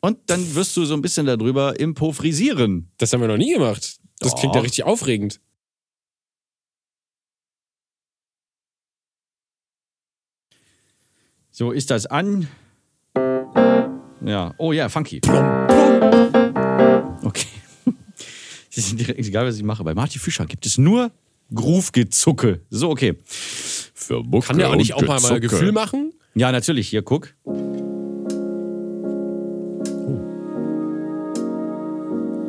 und dann wirst du so ein bisschen darüber improvisieren. Das haben wir noch nie gemacht. Das Doch. klingt ja richtig aufregend. So ist das an. Ja, oh ja, funky. Okay. Das ist direkt egal, was ich mache. Bei Marty Fischer gibt es nur Groove-Gezucke. So, okay. Für Mucke Kann der auch nicht auch mal, mal. Gefühl machen? Ja, natürlich. Hier, guck.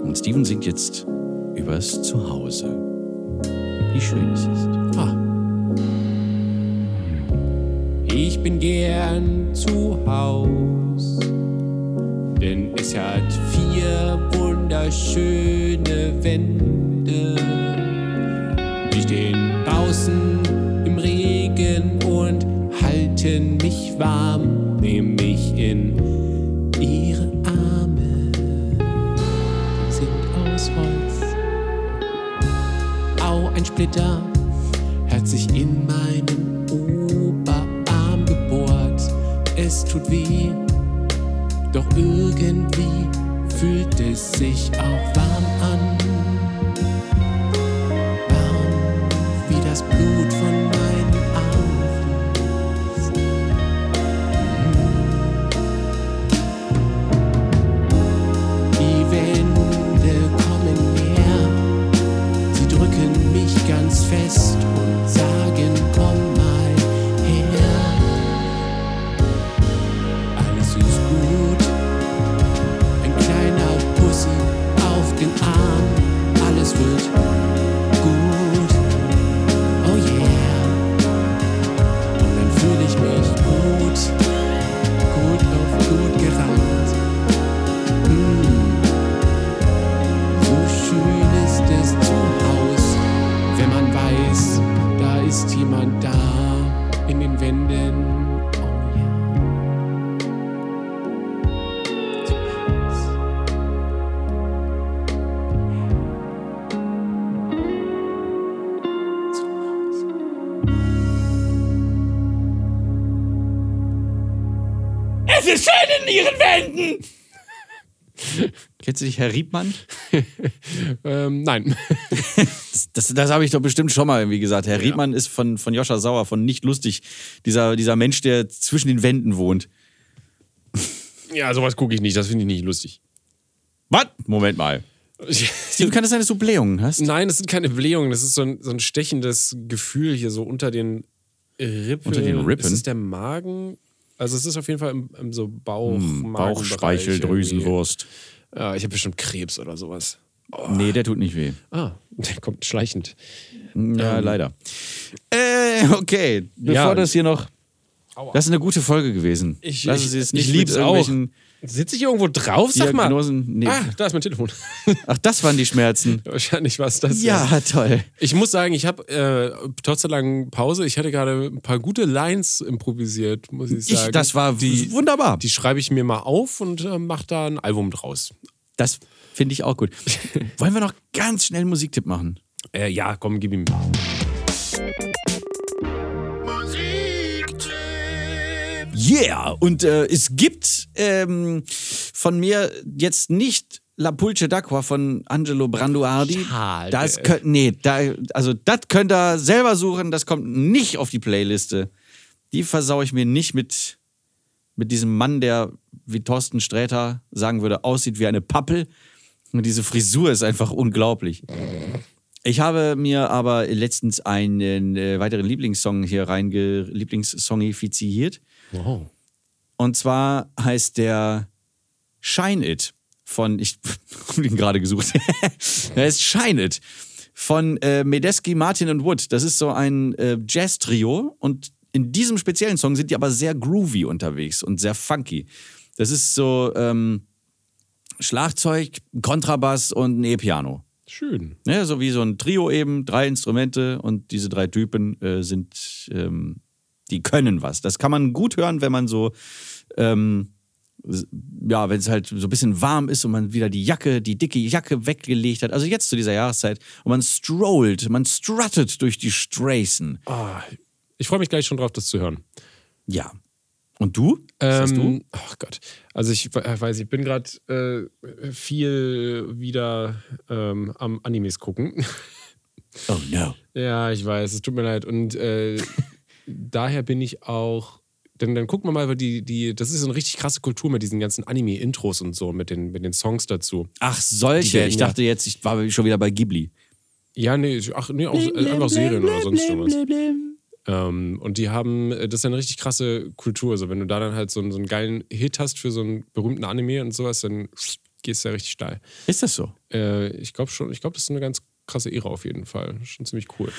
Und Steven singt jetzt übers Zuhause. Wie schön es ist. Ah. Ich bin gern zu Haus, denn es hat vier wunderschöne Wände. Die stehen draußen im Regen und halten mich warm, nehmen mich in ihre Arme. Sind aus Holz. Au, ein Splitter hat sich in meinen Oberarm gebohrt. Es tut weh, doch irgendwie fühlt es sich auch warm an. Warm wie das Blut von Wänden! Kennst du dich, Herr Riebmann? Ähm, nein. Das, das, das habe ich doch bestimmt schon mal irgendwie gesagt. Herr Riebmann ist von, von Joscha Sauer, von Nicht Lustig. Dieser, dieser Mensch, der zwischen den Wänden wohnt. ja, sowas gucke ich nicht. Das finde ich nicht lustig. Was? Moment mal. Steven, kann das sein, dass du Blähungen hast? Nein, das sind keine Blähungen. Das ist so ein, so ein stechendes Gefühl hier so unter den Rippen. Unter den Rippen? Ist es der Magen? Also es ist auf jeden Fall im, im so Bauch, Hm, Bauchspeicheldrüsenwurst. Ja, ich habe bestimmt Krebs oder sowas. Nee, der tut nicht weh. Ah, der kommt schleichend. Ja, leider. Äh, okay. Bevor Ja. das hier noch. Das ist eine gute Folge gewesen. Ich, Lass ich, es jetzt ich nicht lieb's mit auch. Sitze ich irgendwo drauf? Sag mal. Diagnosen. Nee. Ah, da ist mein Telefon. Ach, das waren die Schmerzen. Wahrscheinlich war es das. Ja, toll. Ich muss sagen, ich habe äh, trotz der langen Pause, ich hatte gerade ein paar gute Lines improvisiert, muss ich Ich, sagen. das war die, wunderbar. die schreibe ich mir mal auf und äh, mache da ein Album draus. Das finde ich auch gut. Wollen wir noch ganz schnell einen Musiktipp machen? Äh, ja, komm, gib ihm. Yeah! Und äh, es gibt ähm, von mir jetzt nicht La Pulce d'Acqua von Angelo Branduardi. Schade. Das könnt, nee, da, also das könnt ihr selber suchen, das kommt nicht auf die Playliste. Die versau ich mir nicht mit, mit diesem Mann, der, wie Thorsten Sträter sagen würde, aussieht wie eine Pappel. Und diese Frisur ist einfach unglaublich. Ich habe mir aber letztens einen äh, weiteren Lieblingssong hier reinge Lieblingssongifiziert. Wow. Und zwar heißt der Shine It von, ich habe ihn gerade gesucht. er ist Shine It von äh, Medeski, Martin und Wood. Das ist so ein äh, Jazz-Trio und in diesem speziellen Song sind die aber sehr groovy unterwegs und sehr funky. Das ist so ähm, Schlagzeug, Kontrabass und ein E-Piano. Schön. Ja, so wie so ein Trio eben, drei Instrumente und diese drei Typen äh, sind, ähm, die können was. Das kann man gut hören, wenn man so, ähm, ja, wenn es halt so ein bisschen warm ist und man wieder die Jacke, die dicke Jacke weggelegt hat. Also jetzt zu dieser Jahreszeit und man strollt, man struttet durch die Straßen. Ah, ich freue mich gleich schon drauf, das zu hören. Ja. Und du? Was hast du? Ach Gott. Also ich we- weiß, ich bin gerade äh, viel wieder ähm, am Animes gucken. Oh no. ja, ich weiß, es tut mir leid. Und äh, daher bin ich auch. Dann, dann gucken wir mal, weil die, die, das ist so eine richtig krasse Kultur mit diesen ganzen Anime-Intros und so, mit den, mit den Songs dazu. Ach, solche. Ich ja- dachte jetzt, ich war schon wieder bei Ghibli. Ja, nee, ach, nee, auch, äh, einfach Serien oder sonst irgendwas. Ähm, und die haben, äh, das ist eine richtig krasse Kultur. Also wenn du da dann halt so, einen- so einen geilen Hit hast für so einen berühmten Anime und sowas, dann gehst du ja richtig steil. Ist das so? Äh, ich glaube schon, ich glaube, das ist eine ganz krasse Ära auf jeden Fall. Schon ziemlich cool.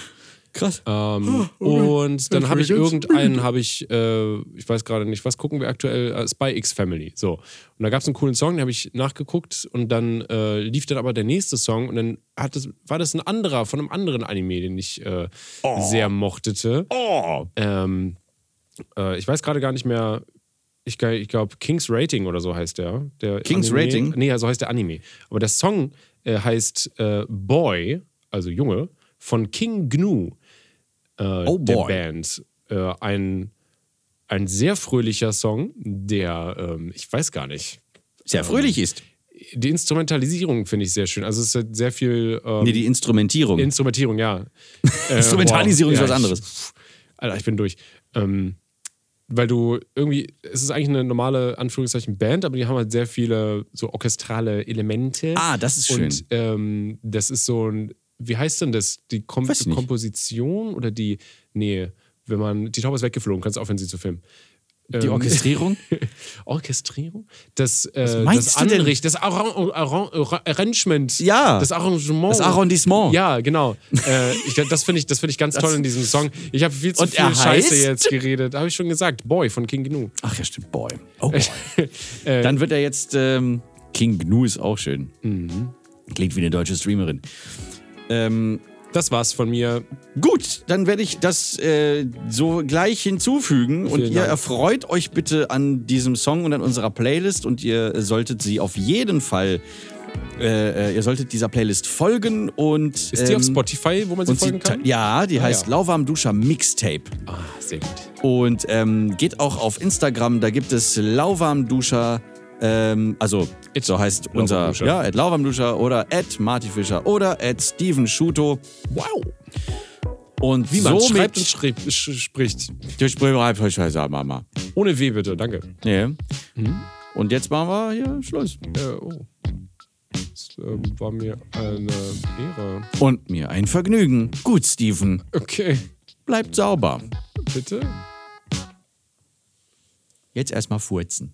Krass. Ähm, und dann habe ich irgendeinen, habe ich, äh, ich weiß gerade nicht, was gucken wir aktuell? Äh, Spy X Family. So. Und da gab es einen coolen Song, den habe ich nachgeguckt und dann äh, lief dann aber der nächste Song und dann hat es, war das ein anderer von einem anderen Anime, den ich äh, sehr mochtete. Oh. Ähm, äh, ich weiß gerade gar nicht mehr. Ich, ich glaube, King's Rating oder so heißt der. der King's Anime. Rating? Nee, so heißt der Anime. Aber der Song äh, heißt äh, Boy, also Junge, von King Gnu, äh, Oh der. Band. Äh, ein, ein sehr fröhlicher Song, der, ähm, ich weiß gar nicht. Sehr fröhlich ist. Die Instrumentalisierung finde ich sehr schön. Also es ist sehr viel ähm, Nee, die Instrumentierung. Instrumentierung, ja. Äh, Instrumentalisierung ist boah, was ja, anderes. Ich, Alter, ich bin durch. Ähm, weil du irgendwie, es ist eigentlich eine normale, Anführungszeichen, Band, aber die haben halt sehr viele so orchestrale Elemente. Ah, das ist schön. Und ähm, das ist so ein, wie heißt denn das? Die Kom. Komposition oder die, nee, wenn man, die Taube ist weggeflogen, kannst aufhören, sie zu filmen. die Ähm, Orchestrierung? Orchestrierung? Das, äh, meinst das du? Anricht, das Arran Arran Arrangement. Ja. Das Arrangement. Das Arrondissement. Ja, genau. äh, ich, das finde ich, das find ich ganz toll in diesem Song. Ich habe viel zu Und viel Scheiße jetzt geredet. Habe ich schon gesagt. Boy von King Gnu. Ach ja, stimmt. Boy. Oh boy. Dann wird er jetzt ähm, King Gnu ist auch schön. Klingt wie eine deutsche Streamerin. Ähm, Das war's von mir. Gut, dann werde ich das äh, so gleich hinzufügen und Vielen ihr Dank. erfreut euch bitte an diesem Song und an unserer Playlist und ihr solltet sie auf jeden Fall, äh, äh, ihr solltet dieser Playlist folgen und Ist die auf ähm, Spotify, wo man sie und folgen kann? ja, die Ah, heißt ja. Lauwarm Duscher Mixtape Ah, sehr gut. und ähm, geht auch auf Instagram, da gibt es Lauwarm Duscher ähm, also so heißt unser ja, at Lauwarmduscher oder at Marty Fischer oder at Steven Schuto. Wow. Und Wie man somit schreibt und schrieb, sch spricht. durch Scheiße, Mama. Ohne W bitte, danke. Nee. Mhm. Und jetzt machen wir hier Schluss. Äh, oh. Das ähm, war mir eine Ehre. Und mir ein Vergnügen. Gut, Steven. Okay, Bleibt sauber. bitte. Jetzt erstmal furzen.